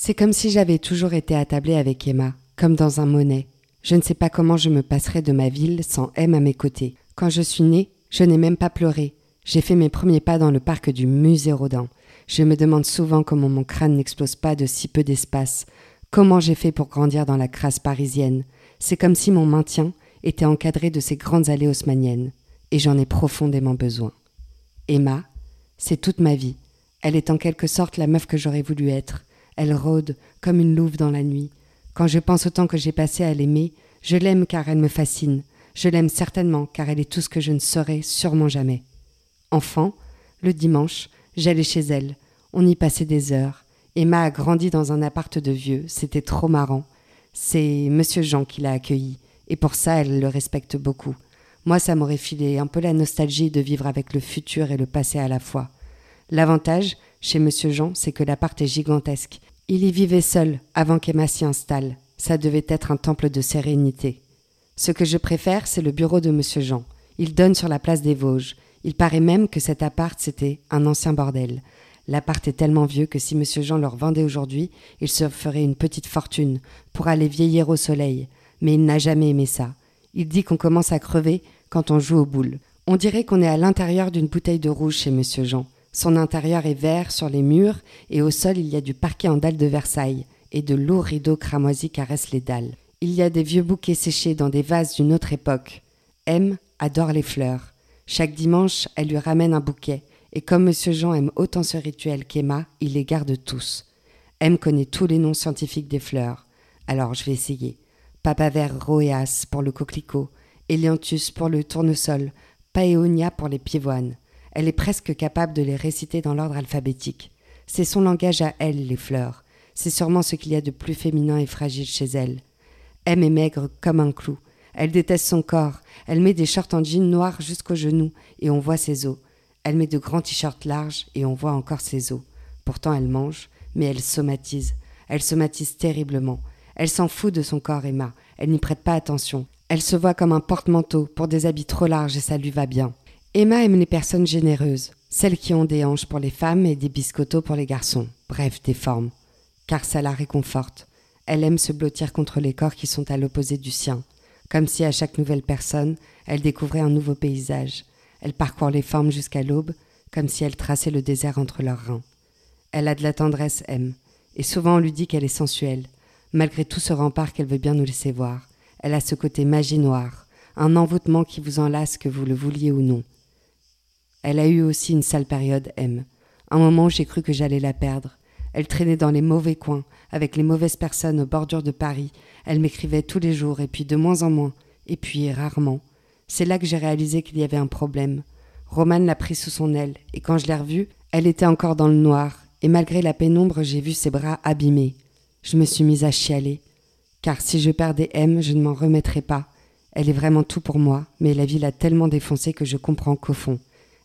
C'est comme si j'avais toujours été attablée avec Emma, comme dans un monnaie. Je ne sais pas comment je me passerais de ma ville sans M à mes côtés. Quand je suis née, je n'ai même pas pleuré. J'ai fait mes premiers pas dans le parc du musée Rodin. Je me demande souvent comment mon crâne n'explose pas de si peu d'espace. Comment j'ai fait pour grandir dans la crasse parisienne. C'est comme si mon maintien était encadré de ces grandes allées haussmanniennes. Et j'en ai profondément besoin. Emma, c'est toute ma vie. Elle est en quelque sorte la meuf que j'aurais voulu être. Elle rôde comme une louve dans la nuit. Quand je pense au temps que j'ai passé à l'aimer, je l'aime car elle me fascine. Je l'aime certainement car elle est tout ce que je ne serai sûrement jamais. Enfant, le dimanche, j'allais chez elle. On y passait des heures. Emma a grandi dans un appart de vieux. C'était trop marrant. C'est Monsieur Jean qui l'a accueillie. Et pour ça, elle le respecte beaucoup. Moi, ça m'aurait filé un peu la nostalgie de vivre avec le futur et le passé à la fois. L'avantage, chez Monsieur Jean, c'est que l'appart est gigantesque. Il y vivait seul avant qu'Emma s'y installe. Ça devait être un temple de sérénité. Ce que je préfère, c'est le bureau de Monsieur Jean. Il donne sur la place des Vosges. Il paraît même que cet appart, c'était un ancien bordel. L'appart est tellement vieux que si Monsieur Jean leur vendait aujourd'hui, il se ferait une petite fortune pour aller vieillir au soleil. Mais il n'a jamais aimé ça. Il dit qu'on commence à crever quand on joue aux boules. On dirait qu'on est à l'intérieur d'une bouteille de rouge chez Monsieur Jean. Son intérieur est vert sur les murs et au sol il y a du parquet en dalles de Versailles et de lourds rideaux cramoisis caressent les dalles. Il y a des vieux bouquets séchés dans des vases d'une autre époque. M adore les fleurs. Chaque dimanche, elle lui ramène un bouquet et comme Monsieur Jean aime autant ce rituel qu'Emma, il les garde tous. M connaît tous les noms scientifiques des fleurs. Alors je vais essayer. Papaver roeas pour le coquelicot, Elianthus pour le tournesol, Paeonia pour les pivoines. Elle est presque capable de les réciter dans l'ordre alphabétique. C'est son langage à elle, les fleurs. C'est sûrement ce qu'il y a de plus féminin et fragile chez elle. M est maigre comme un clou. Elle déteste son corps. Elle met des shorts en jean noirs jusqu'aux genoux et on voit ses os. Elle met de grands t-shirts larges et on voit encore ses os. Pourtant elle mange, mais elle somatise. Elle somatise terriblement. Elle s'en fout de son corps, Emma. Elle n'y prête pas attention. Elle se voit comme un porte-manteau pour des habits trop larges et ça lui va bien. Emma aime les personnes généreuses, celles qui ont des hanches pour les femmes et des biscottos pour les garçons, bref, des formes, car ça la réconforte. Elle aime se blottir contre les corps qui sont à l'opposé du sien, comme si à chaque nouvelle personne, elle découvrait un nouveau paysage. Elle parcourt les formes jusqu'à l'aube, comme si elle traçait le désert entre leurs reins. Elle a de la tendresse, M, et souvent on lui dit qu'elle est sensuelle, malgré tout ce rempart qu'elle veut bien nous laisser voir. Elle a ce côté magie noire, un envoûtement qui vous enlace que vous le vouliez ou non. Elle a eu aussi une sale période, M. Un moment où j'ai cru que j'allais la perdre. Elle traînait dans les mauvais coins, avec les mauvaises personnes aux bordures de Paris. Elle m'écrivait tous les jours, et puis de moins en moins, et puis rarement. C'est là que j'ai réalisé qu'il y avait un problème. Romane l'a pris sous son aile, et quand je l'ai revue, elle était encore dans le noir, et malgré la pénombre, j'ai vu ses bras abîmés. Je me suis mise à chialer. Car si je perdais M, je ne m'en remettrais pas. Elle est vraiment tout pour moi, mais la vie l'a tellement défoncée que je comprends qu'au fond,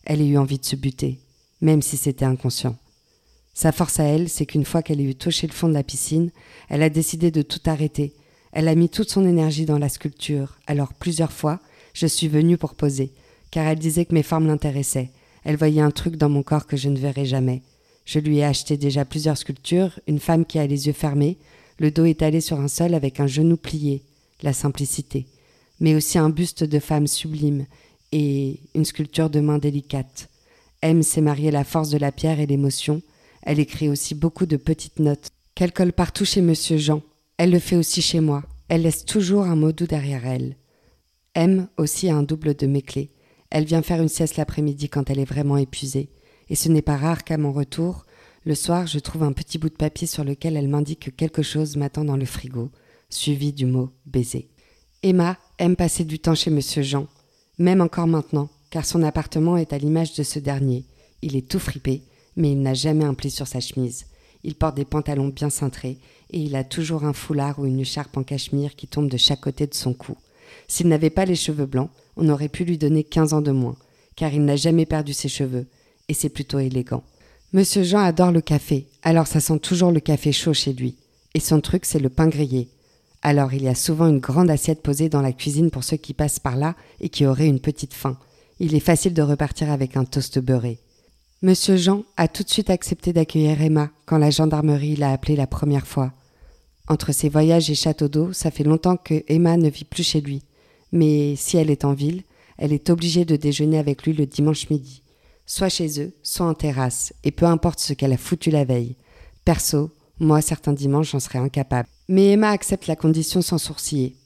elle ait eu envie de se buter, même si c'était inconscient. Sa force à elle, c'est qu'une fois qu'elle ait eu touché le fond de la piscine, elle a décidé de tout arrêter. Elle a mis toute son énergie dans la sculpture. Alors plusieurs fois, je suis venue pour poser, car elle disait que mes formes l'intéressaient. Elle voyait un truc dans mon corps que je ne verrais jamais. Je lui ai acheté déjà plusieurs sculptures, une femme qui a les yeux fermés, le dos étalé sur un sol avec un genou plié, la simplicité, mais aussi un buste de femme sublime et une sculpture de main délicate. M sait marier la force de la pierre et l'émotion. Elle écrit aussi beaucoup de petites notes qu'elle colle partout chez Monsieur Jean. Elle le fait aussi chez moi. Elle laisse toujours un mot doux derrière elle. M aussi a un double de mes clés. Elle vient faire une sieste l'après-midi quand elle est vraiment épuisée. Et ce n'est pas rare qu'à mon retour, le soir, je trouve un petit bout de papier sur lequel elle m'indique que quelque chose m'attend dans le frigo, suivi du mot baiser. Emma aime passer du temps chez Monsieur Jean, même encore maintenant, car son appartement est à l'image de ce dernier. Il est tout fripé, mais il n'a jamais un pli sur sa chemise. Il porte des pantalons bien cintrés et il a toujours un foulard ou une écharpe en cachemire qui tombe de chaque côté de son cou. S'il n'avait pas les cheveux blancs, on aurait pu lui donner quinze ans de moins, car il n'a jamais perdu ses cheveux, et c'est plutôt élégant. Monsieur Jean adore le café, alors ça sent toujours le café chaud chez lui. Et son truc, c'est le pain grillé. Alors il y a souvent une grande assiette posée dans la cuisine pour ceux qui passent par là et qui auraient une petite faim. Il est facile de repartir avec un toast beurré. Monsieur Jean a tout de suite accepté d'accueillir Emma quand la gendarmerie l'a appelé la première fois. Entre ses voyages et château d'eau, ça fait longtemps que Emma ne vit plus chez lui. Mais si elle est en ville, elle est obligée de déjeuner avec lui le dimanche midi, soit chez eux, soit en terrasse, et peu importe ce qu'elle a foutu la veille. Perso, moi certains dimanches j'en serais incapable. Mais Emma accepte la condition sans sourciller.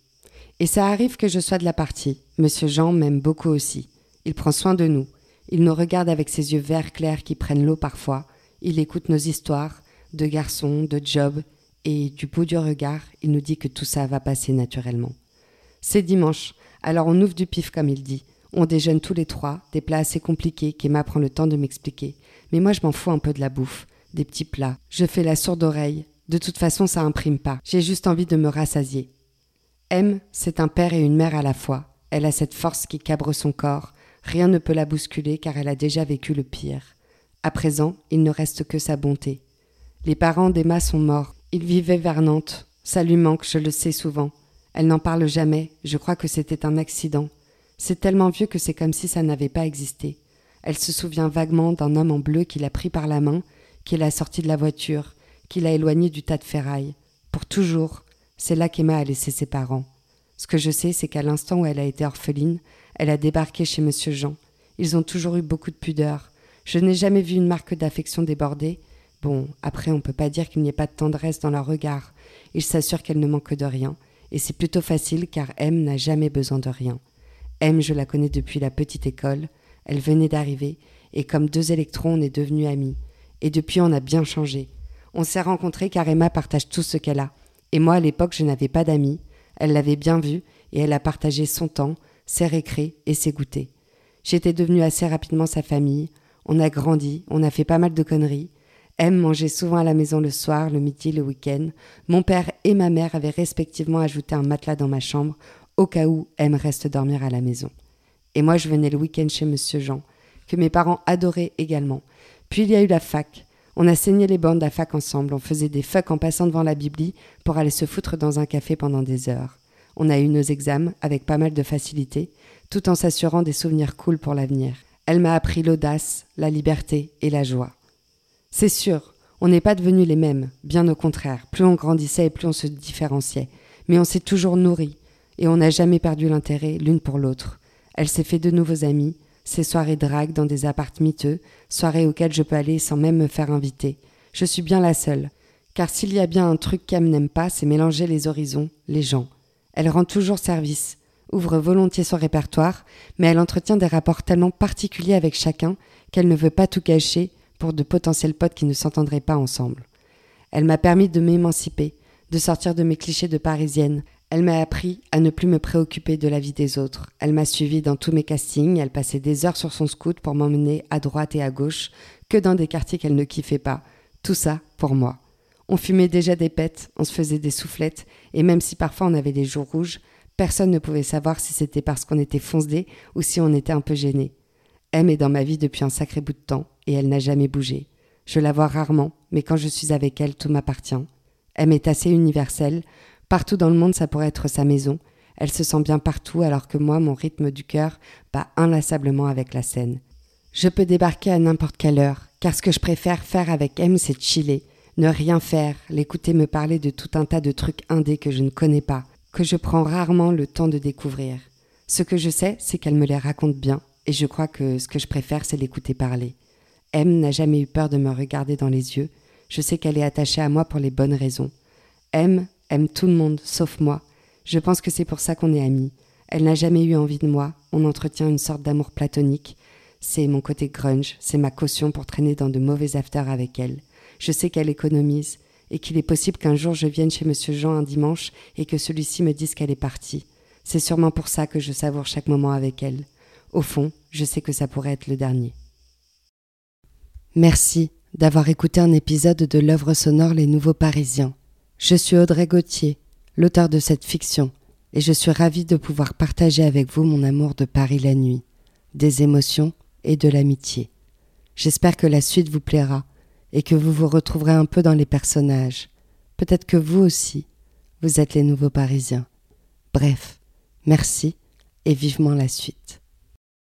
Et ça arrive que je sois de la partie. Monsieur Jean m'aime beaucoup aussi. Il prend soin de nous. Il nous regarde avec ses yeux verts clairs qui prennent l'eau parfois. Il écoute nos histoires, de garçons, de jobs, et du bout du regard, il nous dit que tout ça va passer naturellement. C'est dimanche, alors on ouvre du pif comme il dit. On déjeune tous les trois, des plats assez compliqués qu'Emma prend le temps de m'expliquer. Mais moi je m'en fous un peu de la bouffe, des petits plats. Je fais la sourde oreille. De toute façon ça imprime pas. J'ai juste envie de me rassasier. M, c'est un père et une mère à la fois. Elle a cette force qui cabre son corps, Rien ne peut la bousculer car elle a déjà vécu le pire. À présent, il ne reste que sa bonté. Les parents d'Emma sont morts. Ils vivaient vers Nantes. Ça lui manque, je le sais souvent. Elle n'en parle jamais. Je crois que c'était un accident. C'est tellement vieux que c'est comme si ça n'avait pas existé. Elle se souvient vaguement d'un homme en bleu qui l'a pris par la main, qui l'a sorti de la voiture, qui l'a éloigné du tas de ferraille. Pour toujours. C'est là qu'Emma a laissé ses parents. Ce que je sais, c'est qu'à l'instant où elle a été orpheline, elle a débarqué chez monsieur Jean. Ils ont toujours eu beaucoup de pudeur. Je n'ai jamais vu une marque d'affection débordée. Bon, après, on peut pas dire qu'il n'y ait pas de tendresse dans leur regard. Ils s'assurent qu'elle ne manque de rien. Et c'est plutôt facile car M n'a jamais besoin de rien. M, je la connais depuis la petite école. Elle venait d'arriver. Et comme deux électrons, on est devenus amis. Et depuis, on a bien changé. On s'est rencontrés car Emma partage tout ce qu'elle a. Et moi, à l'époque, je n'avais pas d'amis. Elle l'avait bien vu et elle a partagé son temps, ses récrés et ses goûters. J'étais devenue assez rapidement sa famille. On a grandi, on a fait pas mal de conneries. M mangeait souvent à la maison le soir, le midi, le week-end. Mon père et ma mère avaient respectivement ajouté un matelas dans ma chambre, au cas où M reste dormir à la maison. Et moi, je venais le week-end chez Monsieur Jean, que mes parents adoraient également. Puis il y a eu la fac. On a saigné les bandes à fac ensemble, on faisait des fucks en passant devant la bibli pour aller se foutre dans un café pendant des heures. On a eu nos examens avec pas mal de facilité, tout en s'assurant des souvenirs cool pour l'avenir. Elle m'a appris l'audace, la liberté et la joie. C'est sûr, on n'est pas devenus les mêmes, bien au contraire. Plus on grandissait et plus on se différenciait. Mais on s'est toujours nourris, et on n'a jamais perdu l'intérêt l'une pour l'autre. Elle s'est fait de nouveaux amis, ces soirées drague dans des appartements miteux, soirées auxquelles je peux aller sans même me faire inviter. Je suis bien la seule. Car s'il y a bien un truc qu'elle n'aime pas, c'est mélanger les horizons, les gens. Elle rend toujours service, ouvre volontiers son répertoire, mais elle entretient des rapports tellement particuliers avec chacun qu'elle ne veut pas tout cacher pour de potentiels potes qui ne s'entendraient pas ensemble. Elle m'a permis de m'émanciper, de sortir de mes clichés de parisienne. Elle m'a appris à ne plus me préoccuper de la vie des autres. Elle m'a suivi dans tous mes castings, elle passait des heures sur son scout pour m'emmener à droite et à gauche, que dans des quartiers qu'elle ne kiffait pas. Tout ça pour moi. On fumait déjà des pètes, on se faisait des soufflettes, et même si parfois on avait des jours rouges, personne ne pouvait savoir si c'était parce qu'on était foncedé ou si on était un peu gêné. M est dans ma vie depuis un sacré bout de temps, et elle n'a jamais bougé. Je la vois rarement, mais quand je suis avec elle, tout m'appartient. M est assez universelle, partout dans le monde ça pourrait être sa maison, elle se sent bien partout alors que moi, mon rythme du cœur bat inlassablement avec la scène. Je peux débarquer à n'importe quelle heure, car ce que je préfère faire avec M, c'est chiller, ne rien faire, l'écouter me parler de tout un tas de trucs indés que je ne connais pas, que je prends rarement le temps de découvrir. Ce que je sais, c'est qu'elle me les raconte bien, et je crois que ce que je préfère, c'est l'écouter parler. M n'a jamais eu peur de me regarder dans les yeux, je sais qu'elle est attachée à moi pour les bonnes raisons. M aime tout le monde, sauf moi. Je pense que c'est pour ça qu'on est amis. Elle n'a jamais eu envie de moi, on entretient une sorte d'amour platonique. C'est mon côté grunge, c'est ma caution pour traîner dans de mauvais afters avec elle. Je sais qu'elle économise, et qu'il est possible qu'un jour je vienne chez monsieur Jean un dimanche et que celui-ci me dise qu'elle est partie. C'est sûrement pour ça que je savoure chaque moment avec elle. Au fond, je sais que ça pourrait être le dernier. Merci d'avoir écouté un épisode de l'œuvre sonore Les Nouveaux Parisiens. Je suis Audrey Gauthier, l'auteur de cette fiction, et je suis ravie de pouvoir partager avec vous mon amour de Paris la nuit, des émotions et de l'amitié. J'espère que la suite vous plaira et que vous vous retrouverez un peu dans les personnages. Peut-être que vous aussi, vous êtes les nouveaux Parisiens. Bref, merci et vivement la suite.